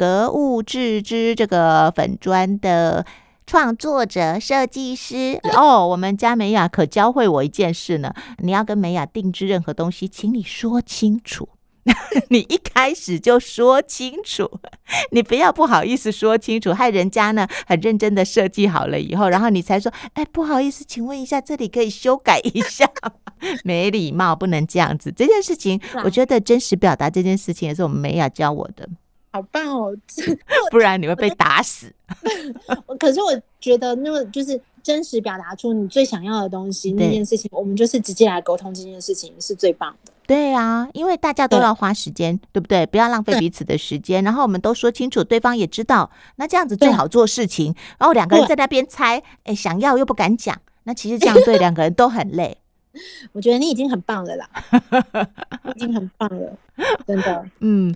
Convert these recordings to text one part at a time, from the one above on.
格物致知这个粉砖的创作者、设计师哦。我们家美雅可教会我一件事呢，你要跟美雅定制任何东西，请你说清楚。你一开始就说清楚，你不要不好意思说清楚，害人家呢很认真的设计好了以后，然后你才说，哎，不好意思，请问一下，这里可以修改一下？没礼貌，不能这样子。这件事情，我觉得真实表达这件事情也是我们美雅教我的。好棒哦！不然你会被打死。可是我觉得，那个就是真实表达出你最想要的东西，那件事情，我们就是直接来沟通这件事情是最棒的。对啊，因为大家都要花时间，对，对不对？不要浪费彼此的时间。然后我们都说清楚，对方也知道，那这样子最好做事情。然后两个人在那边猜，哎，想要又不敢讲，那其实这样对 两个人都很累。我觉得你已经很棒了啦，已经很棒了，真的。嗯，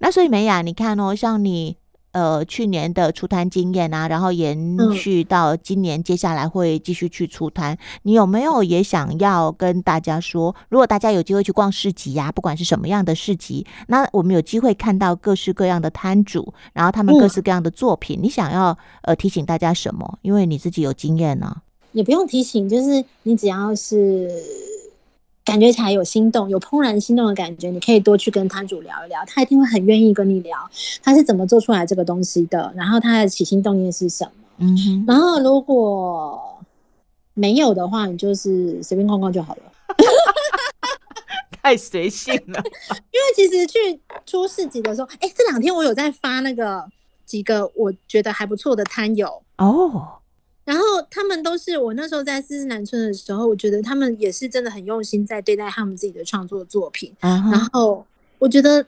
那所以美雅，你看哦，像你。呃，去年的出摊经验啊，然后延续到今年，接下来会继续去出摊。嗯、你有没有也想要跟大家说，如果大家有机会去逛市集呀、啊，不管是什么样的市集，那我们有机会看到各式各样的摊主，然后他们各式各样的作品，嗯、你想要呃提醒大家什么？因为你自己有经验呢、啊，也不用提醒，就是你只要是。感觉起来有心动，有怦然心动的感觉，你可以多去跟摊主聊一聊，他一定会很愿意跟你聊，他是怎么做出来这个东西的，然后他的起心动念是什么。嗯哼，然后如果没有的话，你就是随便逛逛就好了。太随性了，因为其实去出市集的时候，哎，这两天我有在发那个几个我觉得还不错的摊友哦。然后他们都是我那时候在四四南村的时候，我觉得他们也是真的很用心在对待他们自己的创作作品。Uh huh. 然后我觉得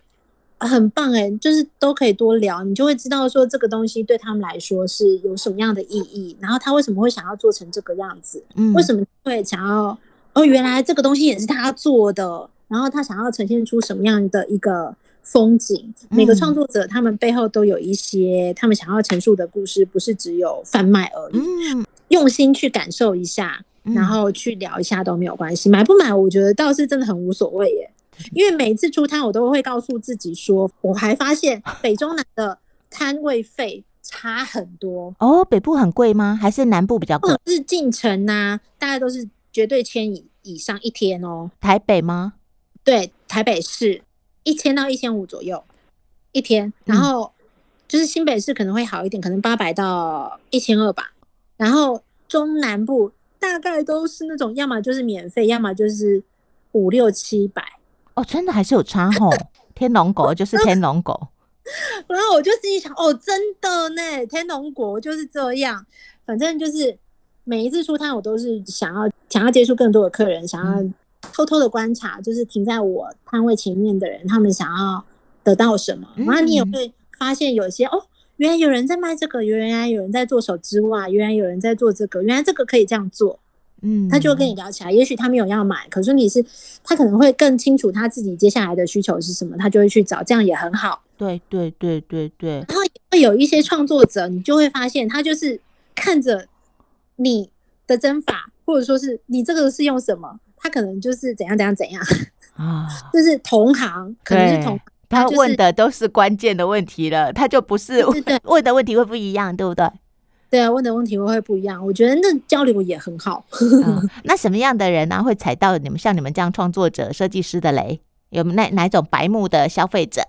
很棒哎，就是都可以多聊，你就会知道说这个东西对他们来说是有什么样的意义，然后他为什么会想要做成这个样子？嗯，为什么会想要？哦，原来这个东西也是他做的，然后他想要呈现出什么样的一个。风景，每个创作者他们背后都有一些他们想要陈述的故事，不是只有贩卖而已。嗯，用心去感受一下，然后去聊一下都没有关系。买不买，我觉得倒是真的很无所谓耶。因为每次出摊，我都会告诉自己说，我还发现北中南的摊位费差很多。哦，北部很贵吗？还是南部比较贵？是进城呐，大概都是绝对千以以上一天哦。台北吗？对，台北市。一千到一千五左右一天，然后就是新北市可能会好一点，可能八百到一千二吧。然后中南部大概都是那种，要么就是免费，要么就是五六七百。哦，真的还是有差吼。天龙国就是 天龙国。然后我就自己想，哦，真的呢，天龙国就是这样。反正就是每一次出摊，我都是想要想要接触更多的客人，想要。偷偷的观察，就是停在我摊位前面的人，他们想要得到什么。然后你也会发现，有些哦，原来有人在卖这个，原来有人在做手织袜，原来有人在做这个，原来这个可以这样做。嗯，他就会跟你聊起来。也许他没有要买，可是你是他可能会更清楚他自己接下来的需求是什么，他就会去找，这样也很好。对对对对对。然后会有一些创作者，你就会发现他就是看着你的针法，或者说是你这个是用什么。他可能就是怎样怎样怎样啊，就是同行，可能是同行，他问的都是关键的问题了，他就不是问的问题会不一样，对不对？对啊，问的问题会会不一样。我觉得那交流也很好。嗯、那什么样的人呢、啊、会踩到你们像你们这样创作者、设计师的雷？有哪哪种白目的消费者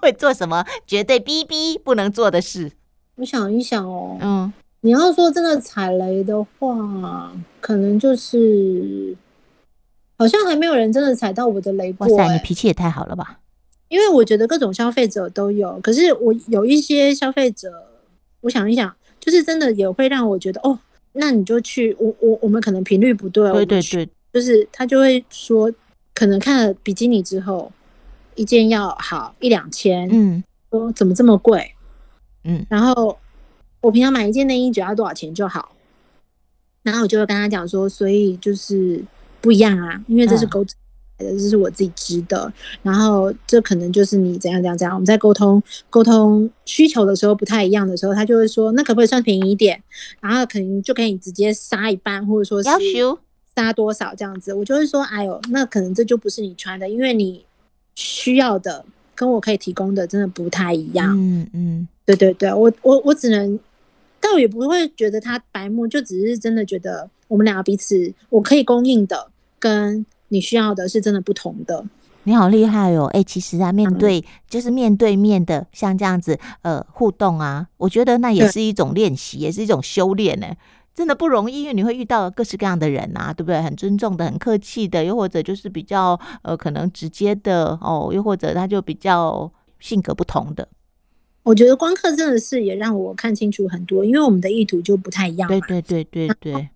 会做什么绝对逼逼不能做的事？我想一想哦，嗯，你要说真的踩雷的话，可能就是。好像还没有人真的踩到我的雷过。欸。哇塞，你脾气也太好了吧？因为我觉得各种消费者都有，可是我有一些消费者，我想一想，就是真的也会让我觉得哦，那你就去，我我我们可能频率不对。对对对，就是他就会说，可能看了比基尼之后，一件要好一两千，嗯，说怎么这么贵，嗯，然后我平常买一件内衣只要多少钱就好，然后我就会跟他讲说，所以就是。不一样啊，因为这是沟通的，这是我自己织的。嗯、然后这可能就是你怎样怎样怎样。我们在沟通沟通需求的时候不太一样的时候，他就会说，那可不可以算便宜一点？然后可能就可以直接杀一半，或者说是杀多少这样子。我就会说，哎呦，那可能这就不是你穿的，因为你需要的。跟我可以提供的真的不太一样。嗯嗯，对对对，我我我只能，倒也不会觉得他白目，就只是真的觉得我们两个彼此，我可以供应的跟你需要的是真的不同的。你好厉害哦！哎、欸，其实啊，面对、嗯、就是面对面的，像这样子呃互动啊，我觉得那也是一种练习，也是一种修炼呢。真的不容易，因为你会遇到各式各样的人啊，对不对？很尊重的，很客气的，又或者就是比较呃可能直接的哦，又或者他就比较性格不同的。我觉得光课真的是也让我看清楚很多，因为我们的意图就不太一样。对对对对对，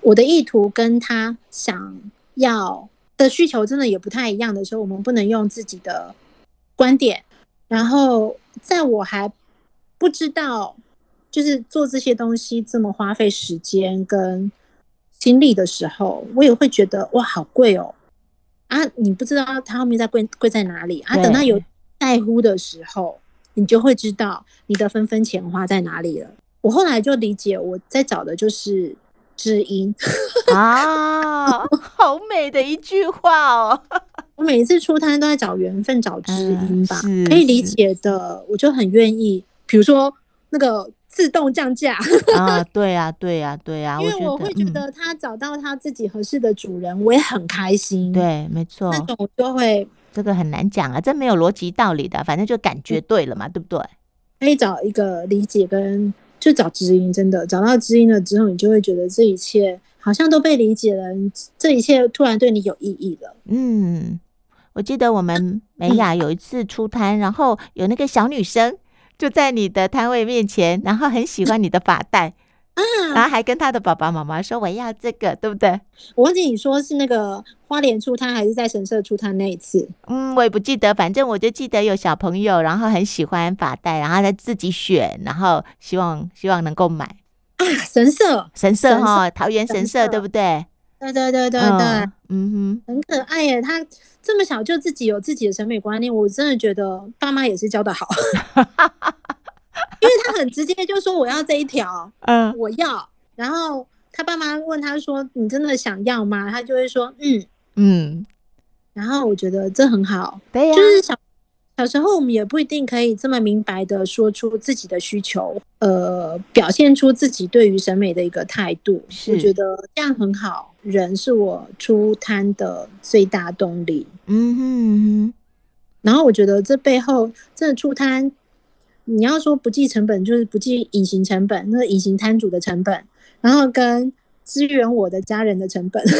我的意图跟他想要的需求真的也不太一样的时候，我们不能用自己的观点。然后在我还不知道。就是做这些东西这么花费时间跟精力的时候，我也会觉得哇，好贵哦！啊，你不知道它后面在贵贵在哪里啊？等到有在乎的时候，你就会知道你的分分钱花在哪里了。我后来就理解，我在找的就是知音啊，好美的一句话哦！我每一次出摊都在找缘分，找知音吧，可以理解的，我就很愿意。比如说那个。自动降价 啊！对呀、啊，对呀、啊，对呀、啊！因为我会觉得他找到他自己合适的主人，嗯、我也很开心。对，没错，那种我就会这个很难讲啊，这没有逻辑道理的，反正就感觉对了嘛，嗯、对不对？可以找一个理解跟就找知音，真的找到知音了之后，你就会觉得这一切好像都被理解了，这一切突然对你有意义了。嗯，我记得我们 美雅有一次出摊，嗯、然后有那个小女生。就在你的摊位面前，然后很喜欢你的发带，嗯，然后还跟他的爸爸妈妈说我要这个，对不对？我忘记你说是那个花莲出摊还是在神社出摊那一次？嗯，我也不记得，反正我就记得有小朋友，然后很喜欢发带，然后他自己选，然后希望希望能够买啊，神社神社哈，桃园神社对不对？对对对对对，嗯，嗯哼，很可爱耶，他。这么小就自己有自己的审美观念，我真的觉得爸妈也是教的好，因为他很直接就说我要这一条，嗯，我要。然后他爸妈问他说：“你真的想要吗？”他就会说：“嗯嗯。”然后我觉得这很好，对呀，就是小小时候我们也不一定可以这么明白的说出自己的需求，呃，表现出自己对于审美的一个态度，是我觉得这样很好。人是我出摊的最大动力。嗯哼，嗯哼，然后我觉得这背后真的出摊，你要说不计成本，就是不计隐形成本，那个隐形摊主的成本，然后跟支援我的家人的成本。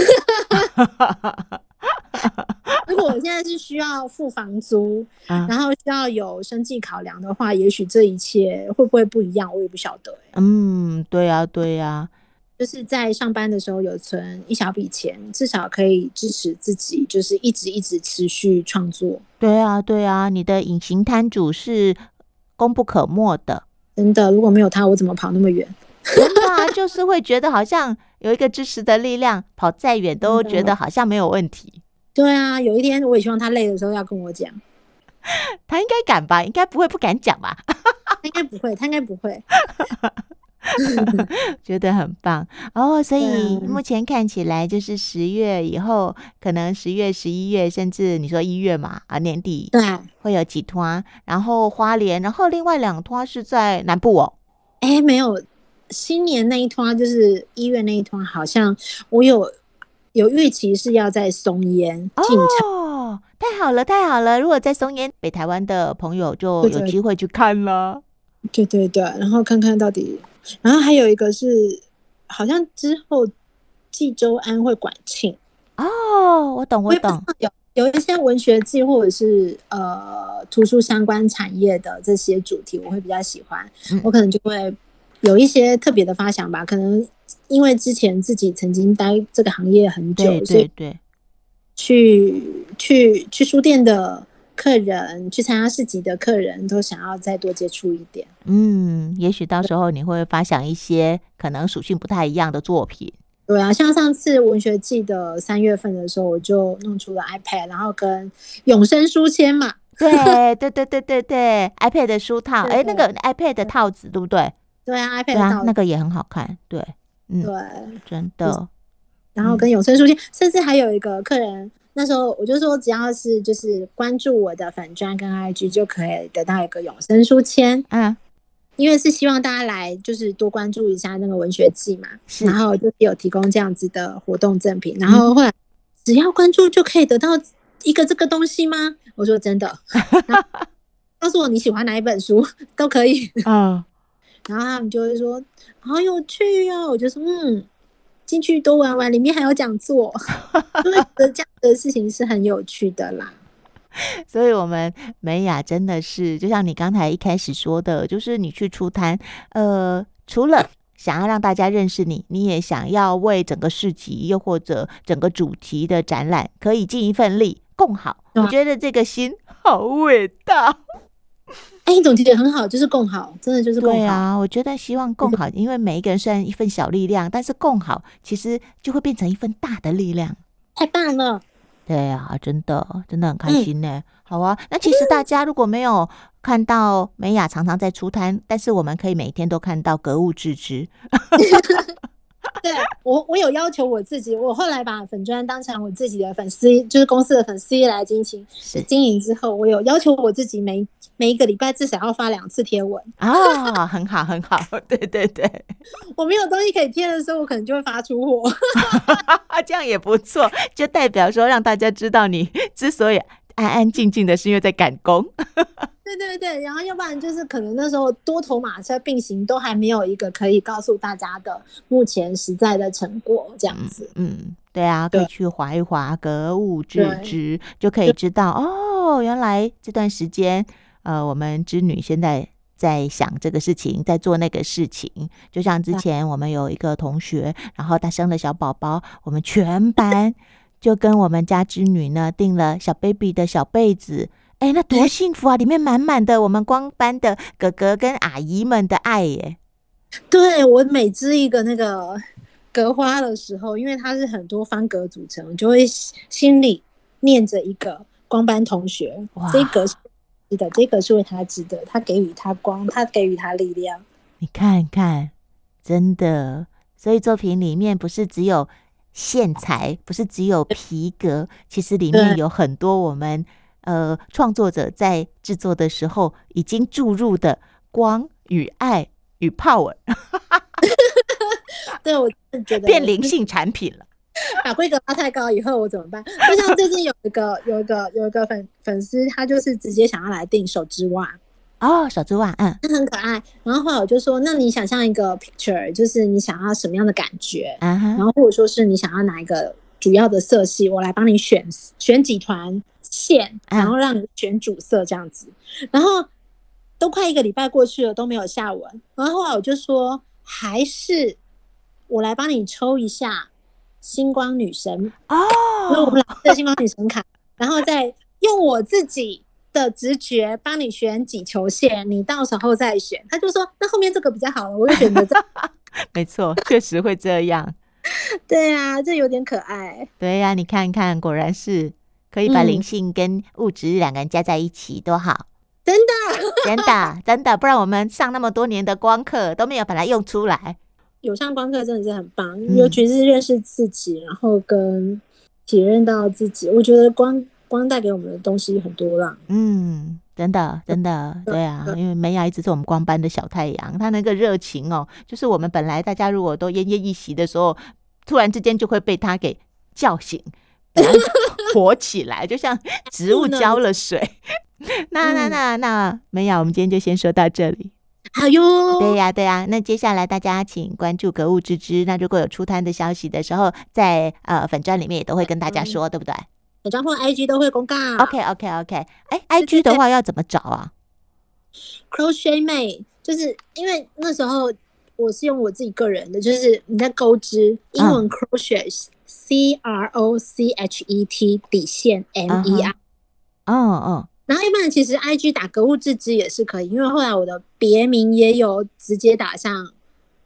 如果我现在是需要付房租，啊、然后需要有生计考量的话，也许这一切会不会不一样，我也不晓得、欸。嗯，对呀、啊，对呀、啊。就是在上班的时候有存一小笔钱，至少可以支持自己，就是一直一直持续创作。对啊，对啊，你的隐形摊主是功不可没的，真的。如果没有他，我怎么跑那么远？真的啊，就是会觉得好像有一个支持的力量，跑再远都觉得 好像没有问题。对啊，有一天我也希望他累的时候要跟我讲，他应该敢吧？应该不会不敢讲吧？他应该不会，他应该不会。觉得很棒哦，所以目前看起来就是十月以后，可能十月、十一月，甚至你说一月嘛，啊年底对会有几团，然后花莲，然后另外两团是在南部哦。哎，没有，新年那一团就是一月那一团，好像我有有预期是要在松烟进场哦，太好了，太好了！如果在松烟，北台湾的朋友就有机会去看了。对对对，然后看看到底。然后还有一个是，好像之后济州安会馆庆哦，我懂我懂，有有一些文学季或者是呃图书相关产业的这些主题，我会比较喜欢，嗯、我可能就会有一些特别的发想吧。可能因为之前自己曾经待这个行业很久，对对对，去去去书店的。客人去参加市集的客人都想要再多接触一点，嗯，也许到时候你会发想一些可能属性不太一样的作品。对啊，像上次文学季的三月份的时候，我就弄出了 iPad，然后跟永生书签嘛，对对对对对对，iPad 的书套，哎，那个 iPad 的套子对不对？对啊，iPad 的套子，那个也很好看，对，嗯，对，真的。然后跟永生书签，甚至还有一个客人，那时候我就说，只要是就是关注我的粉专跟 IG 就可以得到一个永生书签。嗯，因为是希望大家来就是多关注一下那个文学季嘛，然后就有提供这样子的活动赠品，然后后来只要关注就可以得到一个这个东西吗？我说真的，告诉我你喜欢哪一本书都可以。嗯。然后他们就会说好有趣哦，我就说嗯，进去多玩玩，里面还有讲座，因为这样的事情是很有趣的啦。所以，我们美雅真的是就像你刚才一开始说的，就是你去出摊，呃，除了想要让大家认识你，你也想要为整个市集又或者整个主题的展览可以尽一份力，共好。我觉得这个心好伟大。哎，你总结的很好，就是共好，真的就是共好。对啊，我觉得希望共好，因为每一个人虽然一份小力量，但是共好其实就会变成一份大的力量。太棒了！对啊，真的真的很开心呢。嗯、好啊，那其实大家如果没有看到美雅常常在出摊，但是我们可以每天都看到格物致知。对我，我有要求我自己。我后来把粉砖当成我自己的粉丝，就是公司的粉丝来进行经营之后，我有要求我自己每每一个礼拜至少要发两次贴文啊、哦，很好 很好，对对对。我没有东西可以贴的时候，我可能就会发出货，这样也不错，就代表说让大家知道你之所以安安静静的，是因为在赶工。对对对，然后要不然就是可能那时候多头马车并行，都还没有一个可以告诉大家的目前实在的成果这样子。嗯，嗯，对啊，可以去滑一滑格物致知，就可以知道哦，原来这段时间，呃，我们织女现在在想这个事情，在做那个事情。就像之前我们有一个同学，然后他生了小宝宝，我们全班 就跟我们家织女呢订了小 baby 的小被子。哎，那多幸福啊！里面满满的我们光班的哥哥跟阿姨们的爱耶。对，我每织一个那个格花的时候，因为它是很多方格组成，我就会心里念着一个光班同学，哇这个是的，这个是为他织的，他给予他光，他给予他力量。你看看，真的，所以作品里面不是只有线材，不是只有皮革，其实里面有很多我们。呃，创作者在制作的时候已经注入的光与爱与 power，对我觉得变灵性产品了。把规格拉太高以后我怎么办？就像最近有一个 有一个有一个粉粉丝，他就是直接想要来订手织袜哦，手织袜，嗯，很可爱。然后后来我就说，那你想象一个 picture，就是你想要什么样的感觉？然后或者说是你想要哪一个主要的色系，我来帮你选选几团。线，然后让你选主色这样子，嗯、然后都快一个礼拜过去了都没有下文，然后后来我就说，还是我来帮你抽一下星光女神哦，那我们来这星光女神卡，然后再用我自己的直觉帮你选几球线，你到时候再选。他就说，那后面这个比较好了，我就选择这个。没错，确实会这样。对啊，这有点可爱。对呀、啊，你看看，果然是。可以把灵性跟物质两个人加在一起，多好！真的，真的，真的，不然我们上那么多年的光课都没有把它用出来。有上光课真的是很棒，嗯、尤其是认识自己，然后跟体验到自己。我觉得光光带给我们的东西很多啦。嗯，真的，真的，对啊，因为美雅一直是我们光班的小太阳，她那个热情哦，就是我们本来大家如果都奄奄一息的时候，突然之间就会被他给叫醒。活起来，就像植物浇了水。那那那那，美雅，我们今天就先说到这里。好哟。对呀对呀，那接下来大家请关注格物致知。那如果有出摊的消息的时候，在呃粉专里面也都会跟大家说，对不对？粉专或 IG 都会公告。OK OK OK。哎，IG 的话要怎么找啊？Crochet 妹，就是因为那时候我是用我自己个人的，就是你在钩织英文 Crochet。C R O C H E T 底线 M E R，哦哦，然后一般人其实 I G 打格物致知也是可以，因为后来我的别名也有直接打上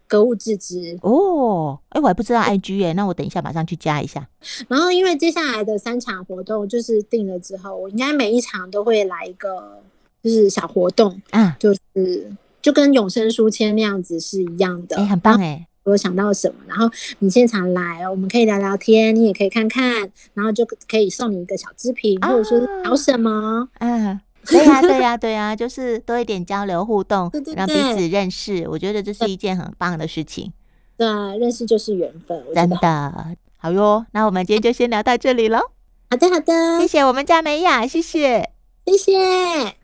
格物致知。哦，哎，我还不知道 I G 耶，那我等一下马上去加一下。然后因为接下来的三场活动就是定了之后，我应该每一场都会来一个就是小活动，嗯，就是就跟永生书签那样子是一样的，哎，很棒哎。我想到什么，然后你现场来，我们可以聊聊天，你也可以看看，然后就可以送你一个小织品，或者说聊什么，嗯。对呀、啊，对呀、啊，对呀、啊，就是多一点交流互动，让彼此认识。我觉得这是一件很棒的事情。对，认识就是缘分，真的。好哟，那我们今天就先聊到这里喽。好的，好的，谢谢我们家美雅，谢谢，谢谢。